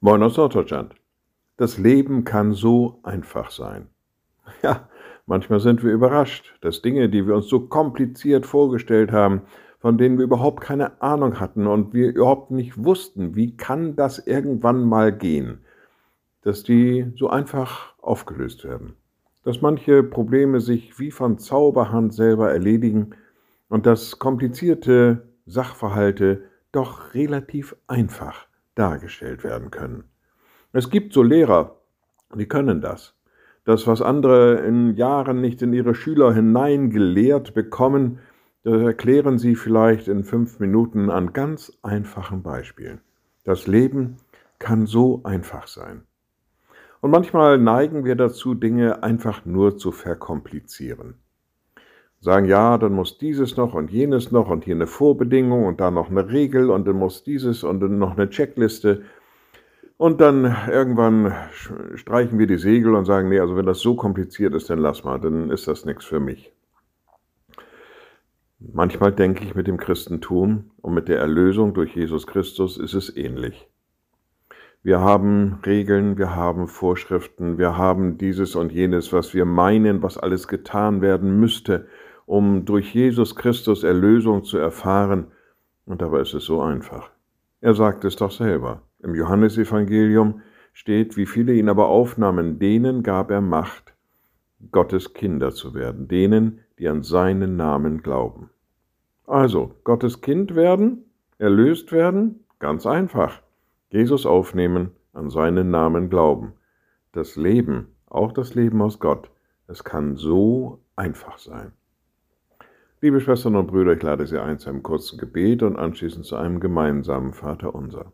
Moin aus Norddeutschland. Das Leben kann so einfach sein. Ja, manchmal sind wir überrascht, dass Dinge, die wir uns so kompliziert vorgestellt haben, von denen wir überhaupt keine Ahnung hatten und wir überhaupt nicht wussten, wie kann das irgendwann mal gehen, dass die so einfach aufgelöst werden. Dass manche Probleme sich wie von Zauberhand selber erledigen und dass komplizierte Sachverhalte doch relativ einfach dargestellt werden können. Es gibt so Lehrer, die können das. Das, was andere in Jahren nicht in ihre Schüler hineingelehrt bekommen, das erklären sie vielleicht in fünf Minuten an ganz einfachen Beispielen. Das Leben kann so einfach sein. Und manchmal neigen wir dazu, Dinge einfach nur zu verkomplizieren. Sagen, ja, dann muss dieses noch und jenes noch und hier eine Vorbedingung und da noch eine Regel und dann muss dieses und dann noch eine Checkliste. Und dann irgendwann streichen wir die Segel und sagen, nee, also wenn das so kompliziert ist, dann lass mal, dann ist das nichts für mich. Manchmal denke ich, mit dem Christentum und mit der Erlösung durch Jesus Christus ist es ähnlich. Wir haben Regeln, wir haben Vorschriften, wir haben dieses und jenes, was wir meinen, was alles getan werden müsste, um durch Jesus Christus Erlösung zu erfahren. Und dabei ist es so einfach. Er sagt es doch selber. Im Johannesevangelium steht, wie viele ihn aber aufnahmen, denen gab er Macht, Gottes Kinder zu werden, denen, die an seinen Namen glauben. Also, Gottes Kind werden, erlöst werden, ganz einfach. Jesus aufnehmen, an seinen Namen glauben. Das Leben, auch das Leben aus Gott, es kann so einfach sein. Liebe Schwestern und Brüder, ich lade Sie ein zu einem kurzen Gebet und anschließend zu einem gemeinsamen Vater unser.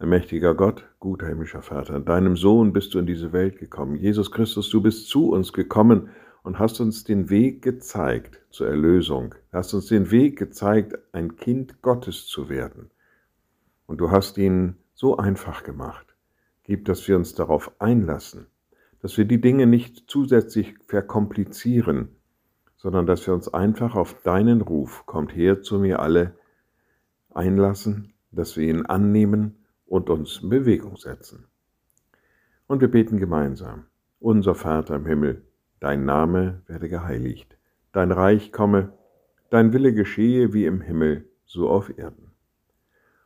Allmächtiger Gott, guter himmlischer Vater, in deinem Sohn bist du in diese Welt gekommen. Jesus Christus, du bist zu uns gekommen und hast uns den Weg gezeigt zur Erlösung, hast uns den Weg gezeigt, ein Kind Gottes zu werden. Und du hast ihn so einfach gemacht. Gib, dass wir uns darauf einlassen, dass wir die Dinge nicht zusätzlich verkomplizieren, sondern dass wir uns einfach auf deinen Ruf, kommt her zu mir alle, einlassen, dass wir ihn annehmen und uns in Bewegung setzen. Und wir beten gemeinsam. Unser Vater im Himmel, dein Name werde geheiligt, dein Reich komme, dein Wille geschehe wie im Himmel, so auf Erden.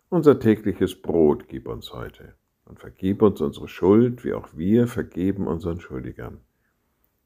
Unser tägliches Brot gib uns heute und vergib uns unsere Schuld, wie auch wir vergeben unseren Schuldigern.